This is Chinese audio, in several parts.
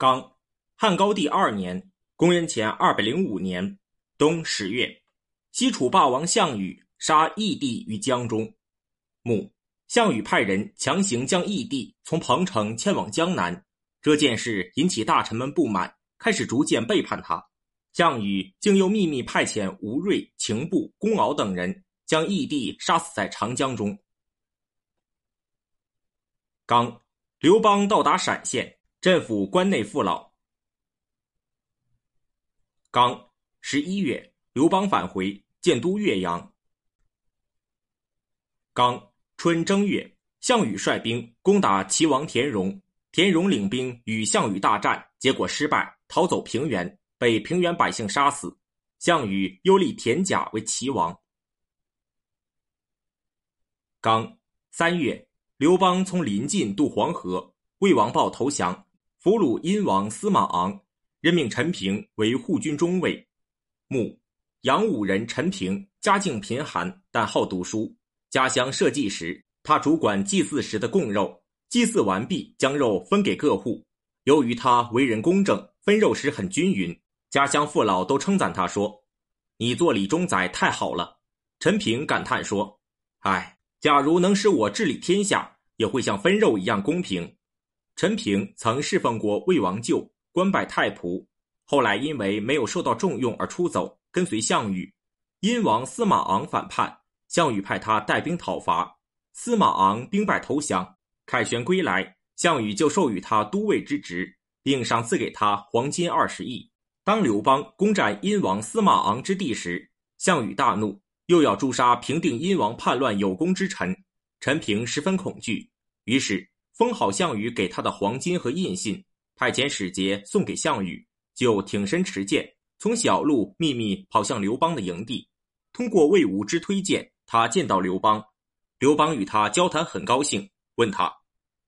刚，汉高帝二年（公元前二百零五年）冬十月，西楚霸王项羽杀义帝于江中。母，项羽派人强行将义帝从彭城迁往江南，这件事引起大臣们不满，开始逐渐背叛他。项羽竟又秘密派遣吴芮、秦布、公敖等人将义帝杀死在长江中。刚，刘邦到达陕县。镇抚关内父老。刚十一月，刘邦返回，建都岳阳。刚春正月，项羽率兵攻打齐王田荣，田荣领兵与项羽大战，结果失败，逃走平原，被平原百姓杀死。项羽又立田甲为齐王。刚三月，刘邦从临晋渡黄河，魏王豹投降。俘虏殷王司马昂，任命陈平为护军中尉。墓，阳武人陈平，家境贫寒，但好读书。家乡社稷时，他主管祭祀时的供肉，祭祀完毕，将肉分给各户。由于他为人公正，分肉时很均匀，家乡父老都称赞他说：“你做李中宰太好了。”陈平感叹说：“唉，假如能使我治理天下，也会像分肉一样公平。”陈平曾侍奉过魏王舅，官拜太仆，后来因为没有受到重用而出走，跟随项羽。殷王司马昂反叛，项羽派他带兵讨伐，司马昂兵败投降。凯旋归来，项羽就授予他都尉之职，并赏赐给他黄金二十亿。当刘邦攻占殷王司马昂之地时，项羽大怒，又要诛杀平定殷王叛乱有功之臣，陈平十分恐惧，于是。封好项羽给他的黄金和印信，派遣使节送给项羽，就挺身持剑，从小路秘密跑向刘邦的营地。通过魏无之推荐，他见到刘邦。刘邦与他交谈很高兴，问他，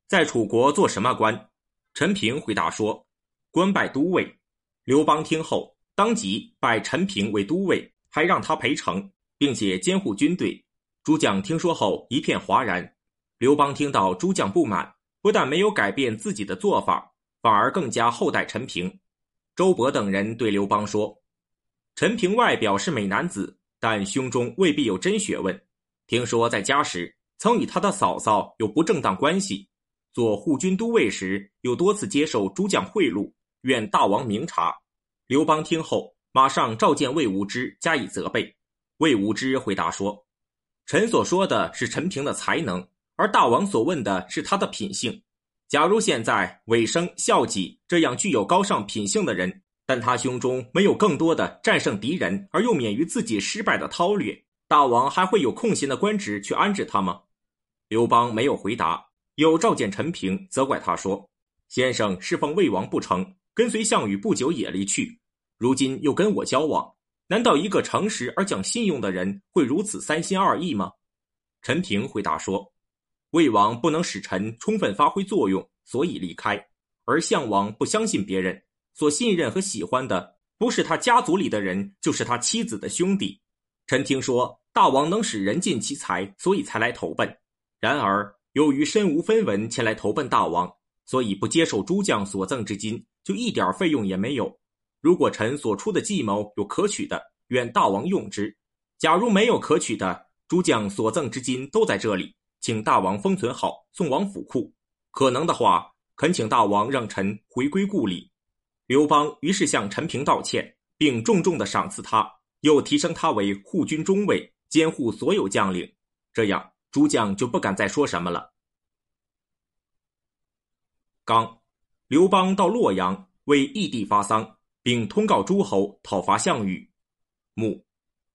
在楚国做什么官？陈平回答说，官拜都尉。刘邦听后，当即拜陈平为都尉，还让他陪城，并且监护军队。诸将听说后一片哗然。刘邦听到诸将不满。不但没有改变自己的做法，反而更加厚待陈平。周勃等人对刘邦说：“陈平外表是美男子，但胸中未必有真学问。听说在家时曾与他的嫂嫂有不正当关系，做护军都尉时又多次接受诸将贿赂，愿大王明察。”刘邦听后，马上召见魏无知，加以责备。魏无知回答说：“臣所说的是陈平的才能。”而大王所问的是他的品性。假如现在尾生孝己这样具有高尚品性的人，但他胸中没有更多的战胜敌人而又免于自己失败的韬略，大王还会有空闲的官职去安置他吗？刘邦没有回答，又召见陈平，责怪他说：“先生侍奉魏王不成，跟随项羽不久也离去，如今又跟我交往，难道一个诚实而讲信用的人会如此三心二意吗？”陈平回答说。魏王不能使臣充分发挥作用，所以离开；而项王不相信别人，所信任和喜欢的不是他家族里的人，就是他妻子的兄弟。臣听说大王能使人尽其才，所以才来投奔。然而由于身无分文前来投奔大王，所以不接受诸将所赠之金，就一点费用也没有。如果臣所出的计谋有可取的，愿大王用之；假如没有可取的，诸将所赠之金都在这里。请大王封存好，送往府库。可能的话，恳请大王让臣回归故里。刘邦于是向陈平道歉，并重重的赏赐他，又提升他为护军中尉，监护所有将领。这样，诸将就不敢再说什么了。刚，刘邦到洛阳为义帝发丧，并通告诸侯讨伐项羽。母，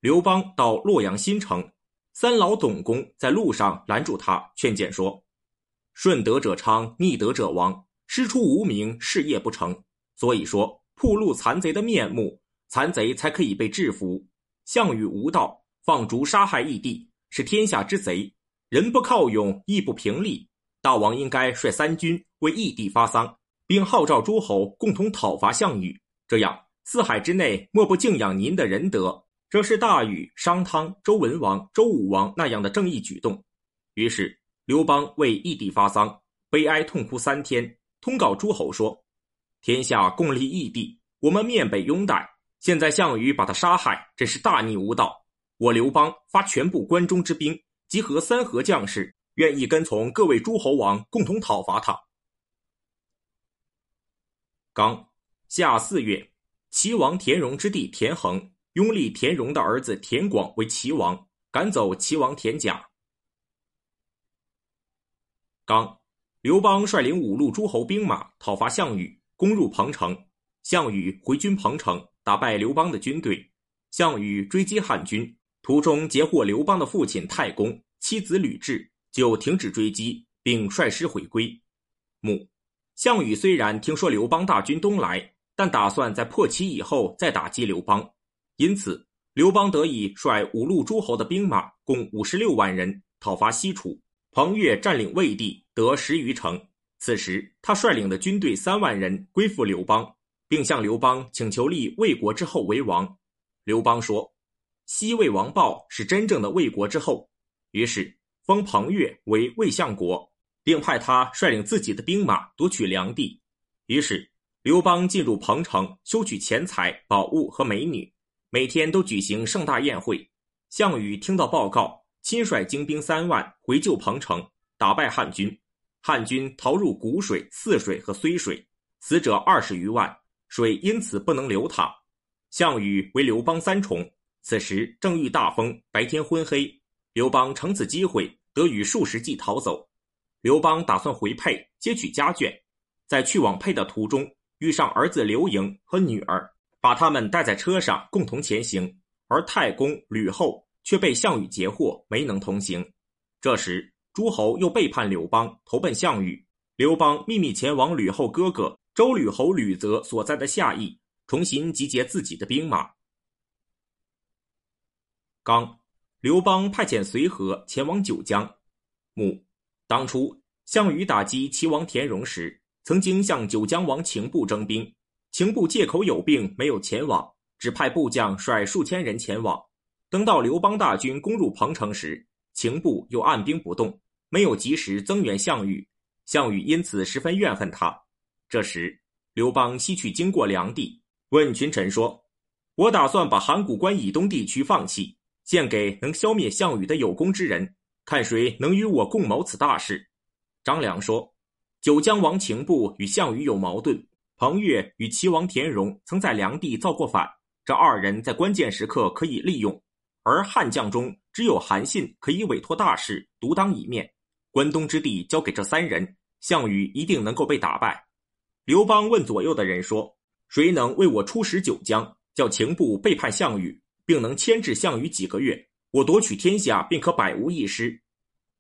刘邦到洛阳新城。三老董公在路上拦住他，劝谏说：“顺德者昌，逆德者亡。师出无名，事业不成。所以说，铺露残贼的面目，残贼才可以被制服。项羽无道，放逐杀害义帝，是天下之贼。人不靠勇，义不平力。大王应该率三军为义帝发丧，并号召诸侯共同讨伐项羽。这样，四海之内莫不敬仰您的仁德。”这是大禹、商汤、周文王、周武王那样的正义举动。于是刘邦为义帝发丧，悲哀痛哭三天，通告诸侯说：“天下共立义帝，我们面北拥戴。现在项羽把他杀害，真是大逆无道。我刘邦发全部关中之兵，集合三河将士，愿意跟从各位诸侯王共同讨伐他。刚夏四月，齐王田荣之弟田横拥立田荣的儿子田广为齐王，赶走齐王田甲。刚，刘邦率领五路诸侯兵马讨伐项羽，攻入彭城。项羽回军彭城，打败刘邦的军队。项羽追击汉军，途中截获刘邦的父亲太公、妻子吕雉，就停止追击，并率师回归。母。项羽虽然听说刘邦大军东来，但打算在破齐以后再打击刘邦，因此刘邦得以率五路诸侯的兵马共五十六万人讨伐西楚。彭越占领魏地得十余城，此时他率领的军队三万人归附刘邦，并向刘邦请求立魏国之后为王。刘邦说：“西魏王豹是真正的魏国之后。”于是封彭越为魏相国。并派他率领自己的兵马夺取梁地。于是，刘邦进入彭城，收取钱财、宝物和美女，每天都举行盛大宴会。项羽听到报告，亲率精兵三万回救彭城，打败汉军。汉军逃入谷水、泗水和睢水，死者二十余万，水因此不能流淌。项羽为刘邦三重，此时正遇大风，白天昏黑。刘邦乘此机会，得与数十骑逃走。刘邦打算回沛接取家眷，在去往沛的途中遇上儿子刘盈和女儿，把他们带在车上共同前行。而太公吕后却被项羽截获，没能同行。这时诸侯又背叛刘邦，投奔项羽。刘邦秘密前往吕后哥哥周吕侯吕泽所在的夏邑，重新集结自己的兵马。刚，刘邦派遣随和前往九江，母。当初项羽打击齐王田荣时，曾经向九江王秦布征兵，秦布借口有病没有前往，只派部将率数千人前往。等到刘邦大军攻入彭城时，秦布又按兵不动，没有及时增援项羽，项羽因此十分怨恨他。这时，刘邦西去经过梁地，问群臣说：“我打算把函谷关以东地区放弃，献给能消灭项羽的有功之人。”看谁能与我共谋此大事。张良说：“九江王秦布与项羽有矛盾，彭越与齐王田荣曾在梁地造过反，这二人在关键时刻可以利用。而汉将中只有韩信可以委托大事，独当一面。关东之地交给这三人，项羽一定能够被打败。”刘邦问左右的人说：“谁能为我出使九江，叫秦布背叛项羽，并能牵制项羽几个月？”我夺取天下，便可百无一失。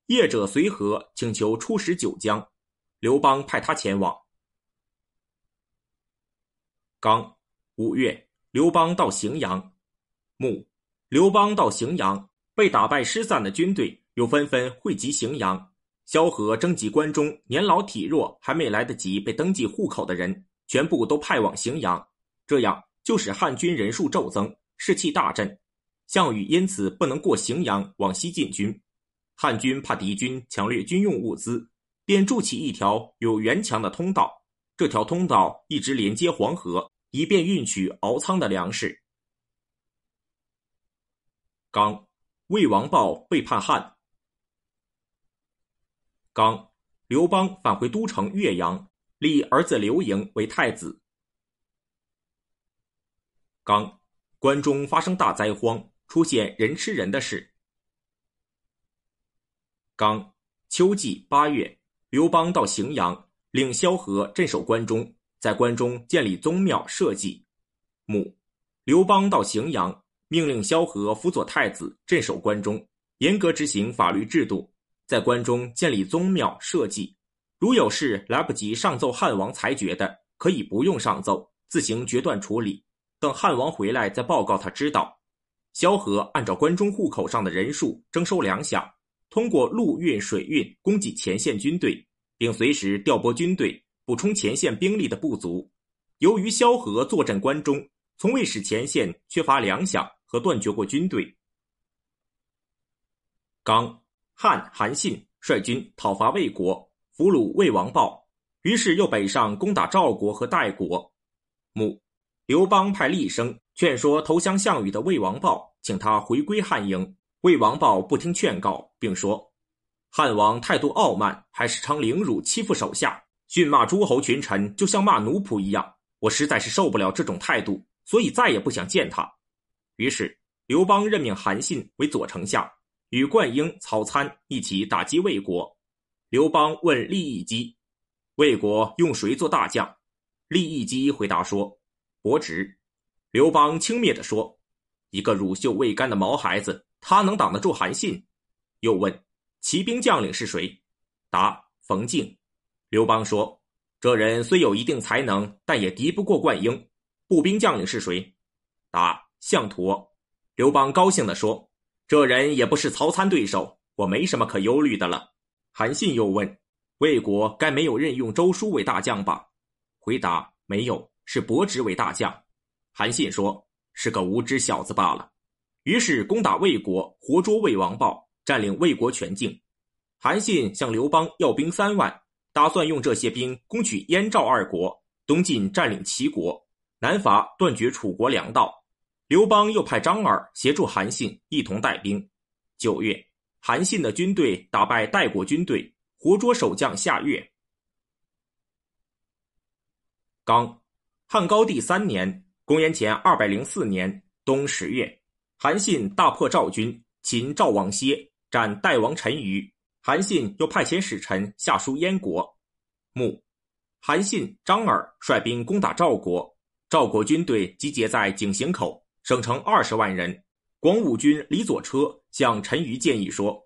业者随和，请求出使九江。刘邦派他前往。刚五月，刘邦到荥阳。穆刘邦到荥阳，被打败失散的军队又纷纷汇集荥阳。萧何征集关中年老体弱还没来得及被登记户口的人，全部都派往荥阳。这样就使汉军人数骤增，士气大振。项羽因此不能过荥阳往西进军，汉军怕敌军抢掠军用物资，便筑起一条有垣墙的通道。这条通道一直连接黄河，以便运取敖仓的粮食。刚，魏王豹背叛汉。刚，刘邦返回都城岳阳，立儿子刘盈为太子。刚，关中发生大灾荒。出现人吃人的事。刚秋季八月，刘邦到荥阳，令萧何镇守关中，在关中建立宗庙社稷。母刘邦到荥阳，命令萧何辅佐太子镇守关中，严格执行法律制度，在关中建立宗庙社稷。如有事来不及上奏汉王裁决的，可以不用上奏，自行决断处理，等汉王回来再报告他知道。萧何按照关中户口上的人数征收粮饷，通过陆运、水运供给前线军队，并随时调拨军队补充前线兵力的不足。由于萧何坐镇关中，从未使前线缺乏粮饷和断绝过军队。刚汉韩信率军讨伐魏国，俘虏魏王豹，于是又北上攻打赵国和代国。母刘邦派厉声劝说投降项羽的魏王豹，请他回归汉营。魏王豹不听劝告，并说：“汉王态度傲慢，还时常凌辱欺负手下，训骂诸侯群臣，就像骂奴仆一样。我实在是受不了这种态度，所以再也不想见他。”于是刘邦任命韩信为左丞相，与灌婴、曹参一起打击魏国。刘邦问利益基：“魏国用谁做大将？”利益基回答说：“伯侄。”刘邦轻蔑地说：“一个乳臭未干的毛孩子。”他能挡得住韩信？又问：“骑兵将领是谁？”答：“冯敬。”刘邦说：“这人虽有一定才能，但也敌不过灌婴。”步兵将领是谁？答：“项佗。”刘邦高兴地说：“这人也不是曹参对手，我没什么可忧虑的了。”韩信又问：“魏国该没有任用周书为大将吧？”回答：“没有，是伯侄为大将。”韩信说：“是个无知小子罢了。”于是攻打魏国，活捉魏王豹，占领魏国全境。韩信向刘邦要兵三万，打算用这些兵攻取燕赵二国，东进占领齐国，南伐断绝楚国粮道。刘邦又派张耳协助韩信一同带兵。九月，韩信的军队打败代国军队，活捉守将夏月。刚，汉高帝三年（公元前二百零四年）冬十月。韩信大破赵军，擒赵王歇，斩代王陈馀。韩信又派遣使臣下书燕国。穆，韩信、张耳率兵攻打赵国，赵国军队集结在井陉口，省城二十万人。广武军李左车向陈余建议说：“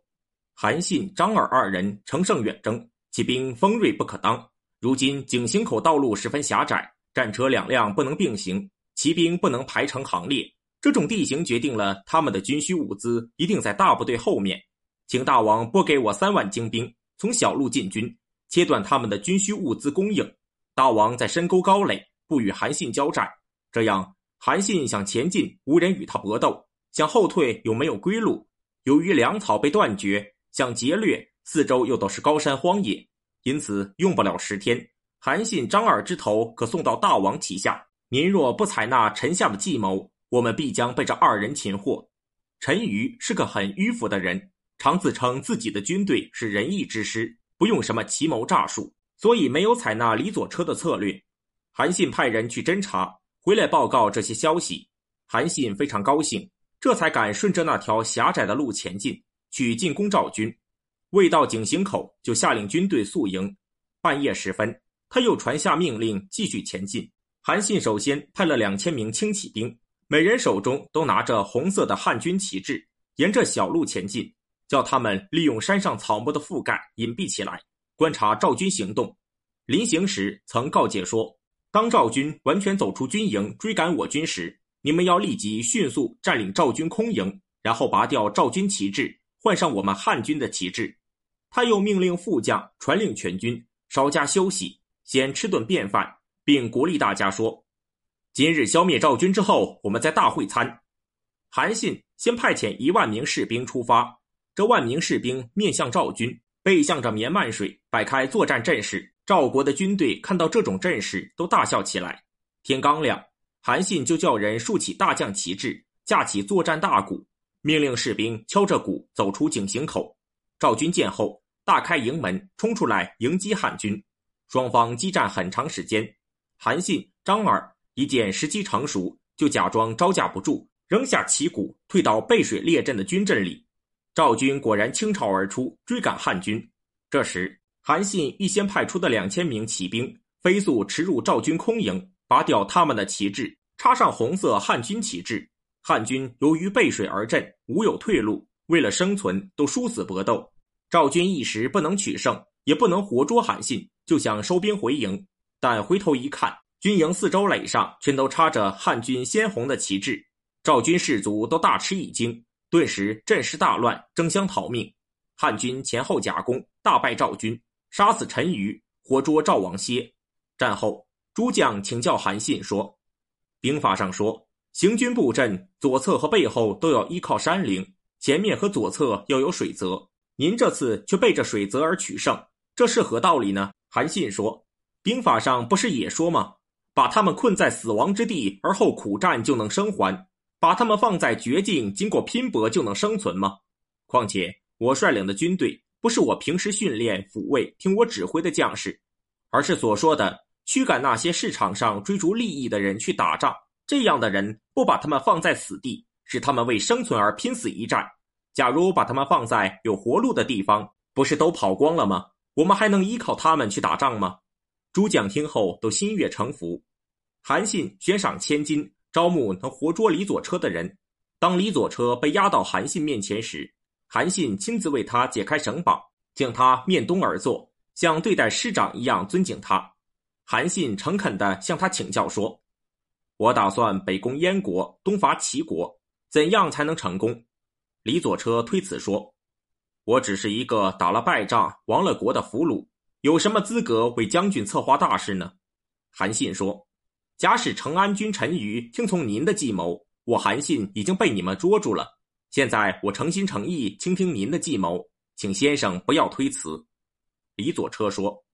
韩信、张耳二人乘胜远征，其兵锋锐不可当。如今井陉口道路十分狭窄，战车两辆不能并行，骑兵不能排成行列。”这种地形决定了他们的军需物资一定在大部队后面，请大王拨给我三万精兵，从小路进军，切断他们的军需物资供应。大王在深沟高垒，不与韩信交战，这样韩信想前进，无人与他搏斗；想后退，又没有归路。由于粮草被断绝，想劫掠，四周又都是高山荒野，因此用不了十天，韩信、张耳之头可送到大王旗下。您若不采纳臣下的计谋，我们必将被这二人擒获。陈馀是个很迂腐的人，常自称自己的军队是仁义之师，不用什么奇谋诈术，所以没有采纳李左车的策略。韩信派人去侦查，回来报告这些消息。韩信非常高兴，这才敢顺着那条狭窄的路前进，去进攻赵军。未到井陉口，就下令军队宿营。半夜时分，他又传下命令，继续前进。韩信首先派了两千名轻骑兵。每人手中都拿着红色的汉军旗帜，沿着小路前进，叫他们利用山上草木的覆盖隐蔽起来，观察赵军行动。临行时曾告诫说：当赵军完全走出军营追赶我军时，你们要立即迅速占领赵军空营，然后拔掉赵军旗帜，换上我们汉军的旗帜。他又命令副将传令全军稍加休息，先吃顿便饭，并鼓励大家说。今日消灭赵军之后，我们在大会餐。韩信先派遣一万名士兵出发，这万名士兵面向赵军，背向着绵漫水，摆开作战阵势。赵国的军队看到这种阵势，都大笑起来。天刚亮，韩信就叫人竖起大将旗帜，架起作战大鼓，命令士兵敲着鼓走出井陉口。赵军见后，大开营门，冲出来迎击汉军。双方激战很长时间，韩信、张耳。一见时机成熟，就假装招架不住，扔下旗鼓，退到背水列阵的军阵里。赵军果然倾巢而出，追赶汉军。这时，韩信预先派出的两千名骑兵飞速驰入赵军空营，拔掉他们的旗帜，插上红色汉军旗帜。汉军由于背水而阵，无有退路，为了生存，都殊死搏斗。赵军一时不能取胜，也不能活捉韩信，就想收兵回营，但回头一看。军营四周垒上全都插着汉军鲜红的旗帜，赵军士卒都大吃一惊，顿时阵势大乱，争相逃命。汉军前后夹攻，大败赵军，杀死陈馀，活捉赵王歇。战后，诸将请教韩信说：“兵法上说，行军布阵，左侧和背后都要依靠山陵，前面和左侧要有水泽。您这次却背着水泽而取胜，这是何道理呢？”韩信说。兵法上不是也说吗？把他们困在死亡之地，而后苦战就能生还；把他们放在绝境，经过拼搏就能生存吗？况且我率领的军队不是我平时训练、抚慰、听我指挥的将士，而是所说的驱赶那些市场上追逐利益的人去打仗。这样的人不把他们放在死地，是他们为生存而拼死一战。假如把他们放在有活路的地方，不是都跑光了吗？我们还能依靠他们去打仗吗？诸将听后都心悦诚服。韩信悬赏千金招募能活捉李左车的人。当李左车被押到韩信面前时，韩信亲自为他解开绳绑，将他面东而坐，像对待师长一样尊敬他。韩信诚恳地向他请教说：“我打算北攻燕国，东伐齐国，怎样才能成功？”李左车推辞说：“我只是一个打了败仗、亡了国的俘虏，有什么资格为将军策划大事呢？”韩信说：“假使成安君陈馀听从您的计谋，我韩信已经被你们捉住了。现在我诚心诚意倾听您的计谋，请先生不要推辞。”李左车说：“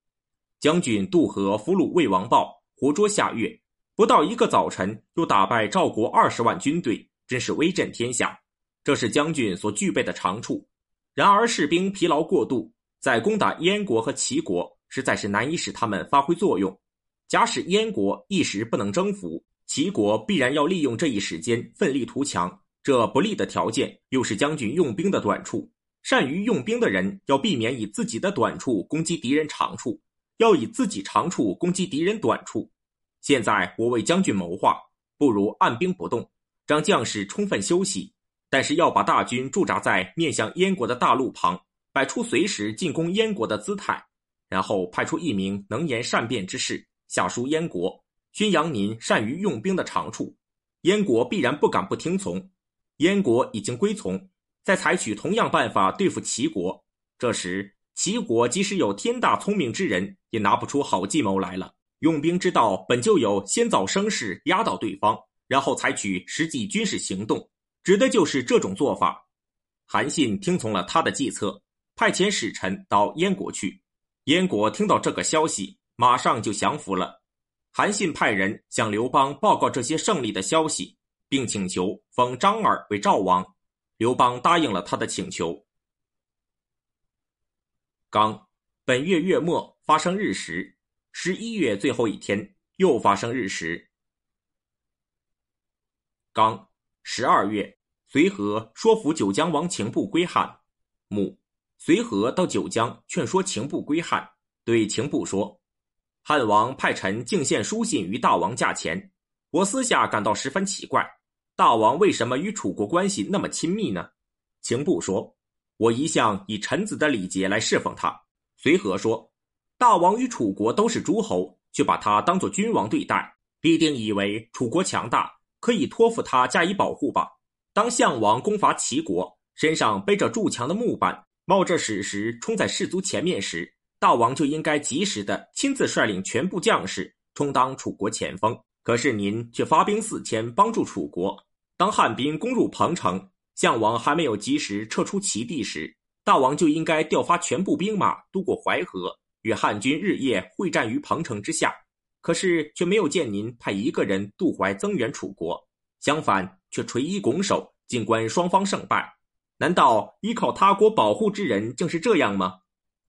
将军渡河俘虏魏王豹，活捉夏月，不到一个早晨又打败赵国二十万军队，真是威震天下。”这是将军所具备的长处，然而士兵疲劳过度，在攻打燕国和齐国，实在是难以使他们发挥作用。假使燕国一时不能征服，齐国必然要利用这一时间奋力图强。这不利的条件，又是将军用兵的短处。善于用兵的人，要避免以自己的短处攻击敌人长处，要以自己长处攻击敌人短处。现在我为将军谋划，不如按兵不动，让将士充分休息。但是要把大军驻扎在面向燕国的大路旁，摆出随时进攻燕国的姿态，然后派出一名能言善辩之士下书燕国，宣扬您善于用兵的长处。燕国必然不敢不听从。燕国已经归从，再采取同样办法对付齐国，这时齐国即使有天大聪明之人，也拿不出好计谋来了。用兵之道本就有先造声势压倒对方，然后采取实际军事行动。指的就是这种做法。韩信听从了他的计策，派遣使臣到燕国去。燕国听到这个消息，马上就降服了。韩信派人向刘邦报告这些胜利的消息，并请求封张耳为赵王。刘邦答应了他的请求。刚，本月月末发生日食，十一月最后一天又发生日食。刚，十二月。随和说服九江王秦布归汉，母随和到九江劝说秦布归汉，对秦布说：“汉王派臣敬献书信于大王驾前，我私下感到十分奇怪，大王为什么与楚国关系那么亲密呢？”秦布说：“我一向以臣子的礼节来侍奉他。”随和说：“大王与楚国都是诸侯，却把他当作君王对待，必定以为楚国强大，可以托付他加以保护吧。”当项王攻伐齐国，身上背着筑墙的木板，冒着矢石冲在士卒前面时，大王就应该及时的亲自率领全部将士充当楚国前锋。可是您却发兵四千帮助楚国。当汉兵攻入彭城，项王还没有及时撤出齐地时，大王就应该调发全部兵马渡过淮河，与汉军日夜会战于彭城之下。可是却没有见您派一个人渡淮增援楚国。相反，却垂衣拱手，静观双方胜败。难道依靠他国保护之人竟是这样吗？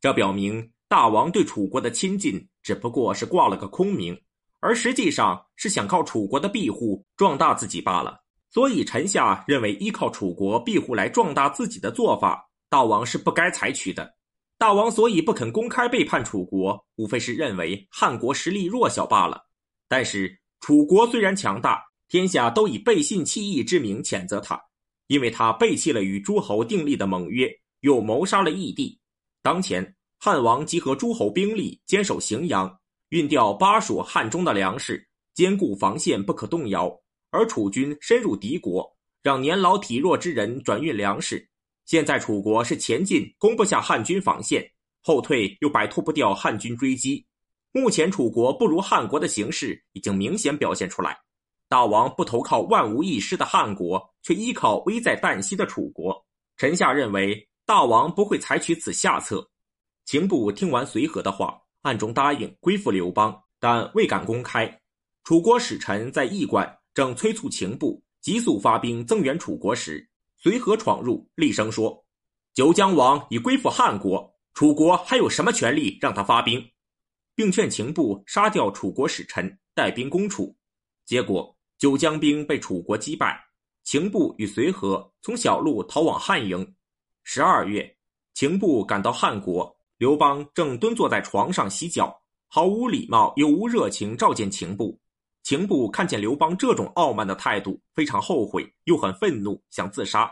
这表明大王对楚国的亲近只不过是挂了个空名，而实际上是想靠楚国的庇护壮大自己罢了。所以，臣下认为依靠楚国庇护来壮大自己的做法，大王是不该采取的。大王所以不肯公开背叛楚国，无非是认为汉国实力弱小罢了。但是，楚国虽然强大，天下都以背信弃义之名谴责他，因为他背弃了与诸侯订立的盟约，又谋杀了义帝。当前汉王集合诸侯兵力，坚守荥阳，运调巴蜀汉中的粮食，坚固防线不可动摇。而楚军深入敌国，让年老体弱之人转运粮食。现在楚国是前进攻不下汉军防线，后退又摆脱不掉汉军追击。目前楚国不如汉国的形势已经明显表现出来。大王不投靠万无一失的汉国，却依靠危在旦夕的楚国。臣下认为，大王不会采取此下策。秦布听完随和的话，暗中答应归附刘邦，但未敢公开。楚国使臣在驿馆正催促秦部急速发兵增援楚国时，随和闯入，厉声说：“九江王已归附汉国，楚国还有什么权利让他发兵？”并劝秦部杀掉楚国使臣，带兵攻楚。结果九江兵被楚国击败，秦部与随和从小路逃往汉营。十二月，秦部赶到汉国，刘邦正蹲坐在床上洗脚，毫无礼貌又无热情召见秦部。秦部看见刘邦这种傲慢的态度，非常后悔，又很愤怒，想自杀。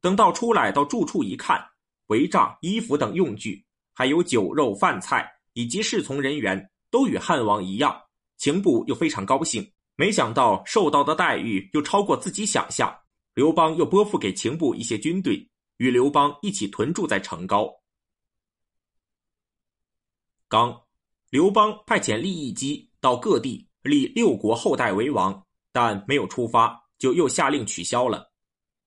等到出来到住处一看，帷帐、衣服等用具，还有酒肉饭菜。以及侍从人员都与汉王一样，秦部又非常高兴，没想到受到的待遇又超过自己想象。刘邦又拨付给秦部一些军队，与刘邦一起屯驻在成皋。刚，刘邦派遣利益姬到各地立六国后代为王，但没有出发，就又下令取消了。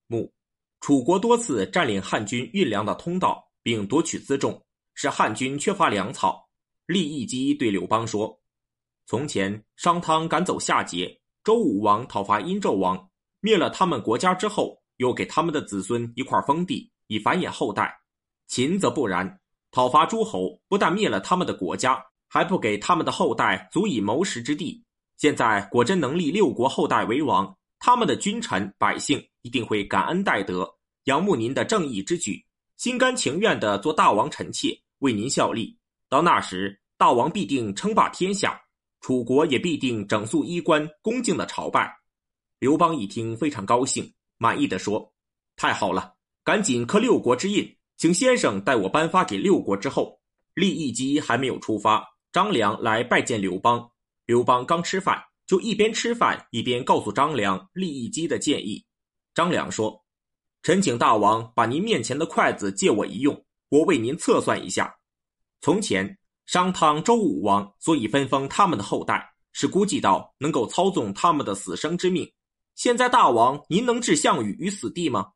穆，楚国多次占领汉军运粮的通道，并夺取辎重，使汉军缺乏粮草。利益姬对刘邦说：“从前商汤赶走夏桀，周武王讨伐殷纣王，灭了他们国家之后，又给他们的子孙一块封地，以繁衍后代。秦则不然，讨伐诸侯，不但灭了他们的国家，还不给他们的后代足以谋食之地。现在果真能立六国后代为王，他们的君臣百姓一定会感恩戴德，仰慕您的正义之举，心甘情愿地做大王臣妾，为您效力。”到那时，大王必定称霸天下，楚国也必定整肃衣冠，恭敬的朝拜。刘邦一听，非常高兴，满意的说：“太好了，赶紧刻六国之印，请先生代我颁发给六国之后。”利益姬还没有出发，张良来拜见刘邦。刘邦刚吃饭，就一边吃饭一边告诉张良利益姬的建议。张良说：“臣请大王把您面前的筷子借我一用，我为您测算一下。”从前，商汤、周武王所以分封他们的后代，是估计到能够操纵他们的死生之命。现在大王，您能置项羽于死地吗？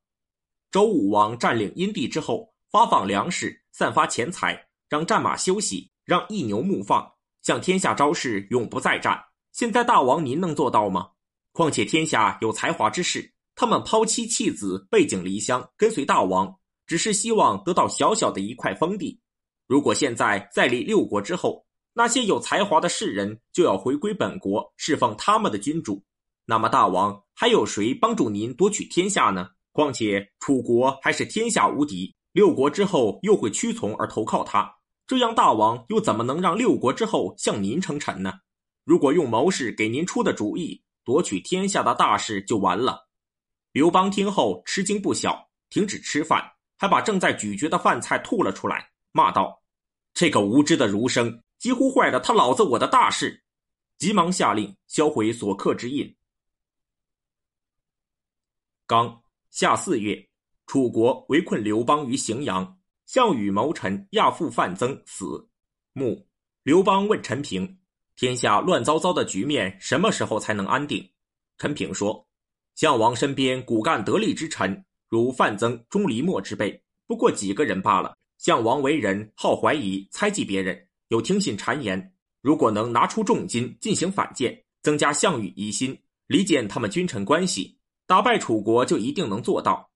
周武王占领殷地之后，发放粮食，散发钱财，让战马休息，让一牛牧放，向天下昭示永不再战。现在大王，您能做到吗？况且天下有才华之士，他们抛妻弃子，背井离乡，跟随大王，只是希望得到小小的一块封地。如果现在再立六国之后，那些有才华的士人就要回归本国，侍奉他们的君主，那么大王还有谁帮助您夺取天下呢？况且楚国还是天下无敌，六国之后又会屈从而投靠他，这样大王又怎么能让六国之后向您称臣呢？如果用谋士给您出的主意，夺取天下的大事就完了。刘邦听后吃惊不小，停止吃饭，还把正在咀嚼的饭菜吐了出来，骂道。这个无知的儒生几乎坏了他老子我的大事，急忙下令销毁所刻之印。刚夏四月，楚国围困刘邦于荥阳，项羽谋臣亚父范增死。穆刘邦问陈平：“天下乱糟糟的局面什么时候才能安定？”陈平说：“项王身边骨干得力之臣，如范增、钟离墨之辈，不过几个人罢了。”项王为人好怀疑、猜忌别人，有听信谗言。如果能拿出重金进行反间，增加项羽疑心，离间他们君臣关系，打败楚国就一定能做到。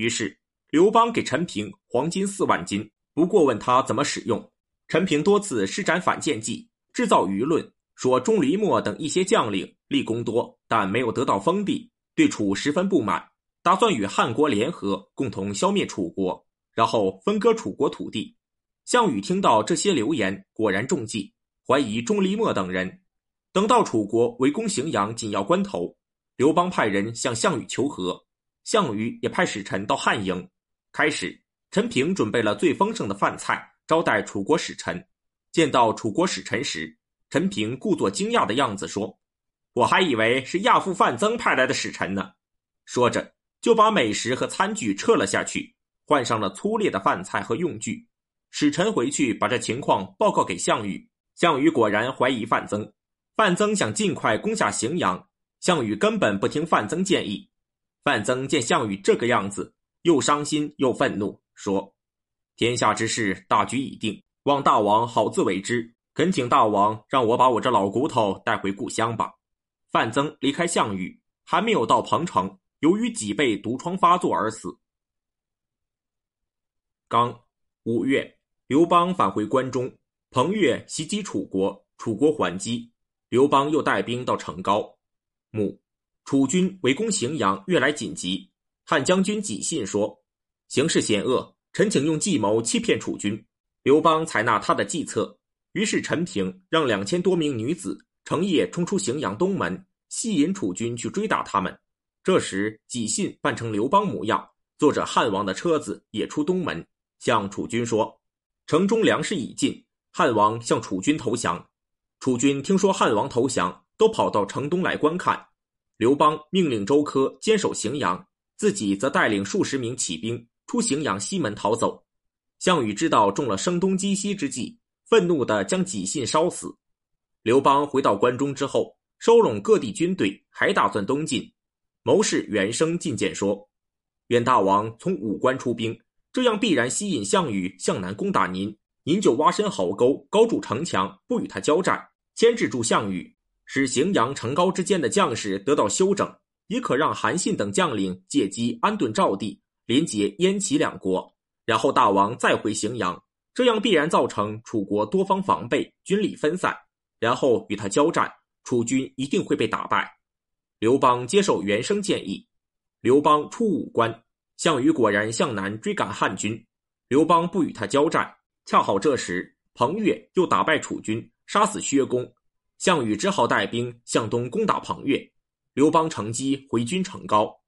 于是刘邦给陈平黄金四万斤，不过问他怎么使用。陈平多次施展反间计，制造舆论，说钟离墨等一些将领立功多，但没有得到封地，对楚十分不满，打算与汉国联合，共同消灭楚国。然后分割楚国土地。项羽听到这些流言，果然中计，怀疑钟离墨等人。等到楚国围攻荥阳紧要关头，刘邦派人向项羽求和，项羽也派使臣到汉营。开始，陈平准备了最丰盛的饭菜招待楚国使臣。见到楚国使臣时，陈平故作惊讶的样子说：“我还以为是亚父范增派来的使臣呢。”说着，就把美食和餐具撤了下去。换上了粗劣的饭菜和用具，使臣回去把这情况报告给项羽。项羽果然怀疑范增，范增想尽快攻下荥阳，项羽根本不听范增建议。范增见项羽这个样子，又伤心又愤怒，说：“天下之事大局已定，望大王好自为之。恳请大王让我把我这老骨头带回故乡吧。范增离开项羽，还没有到彭城，由于脊背毒疮发作而死。刚五月，刘邦返回关中，彭越袭击楚国，楚国还击，刘邦又带兵到成高。母，楚军围攻荥阳越来紧急，汉将军纪信说：“形势险恶，臣请用计谋欺骗楚军。”刘邦采纳他的计策。于是陈平让两千多名女子成夜冲出荥阳东门，吸引楚军去追打他们。这时，纪信扮成刘邦模样，坐着汉王的车子也出东门，向楚军说：“城中粮食已尽，汉王向楚军投降。”楚军听说汉王投降，都跑到城东来观看。刘邦命令周柯坚守荥阳，自己则带领数十名骑兵出荥阳西门逃走。项羽知道中了声东击西之计。愤怒地将纪信烧死。刘邦回到关中之后，收拢各地军队，还打算东进。谋士袁生进谏说：“愿大王从武关出兵，这样必然吸引项羽向南攻打您，您就挖深壕沟，高筑城墙，不与他交战，牵制住项羽，使荥阳、成高之间的将士得到休整，也可让韩信等将领借机安顿赵地，连结燕齐两国。然后大王再回荥阳。”这样必然造成楚国多方防备，军力分散，然后与他交战，楚军一定会被打败。刘邦接受袁生建议，刘邦出武关，项羽果然向南追赶汉军。刘邦不与他交战，恰好这时彭越又打败楚军，杀死薛公，项羽只好带兵向东攻打庞越。刘邦乘机回军成高。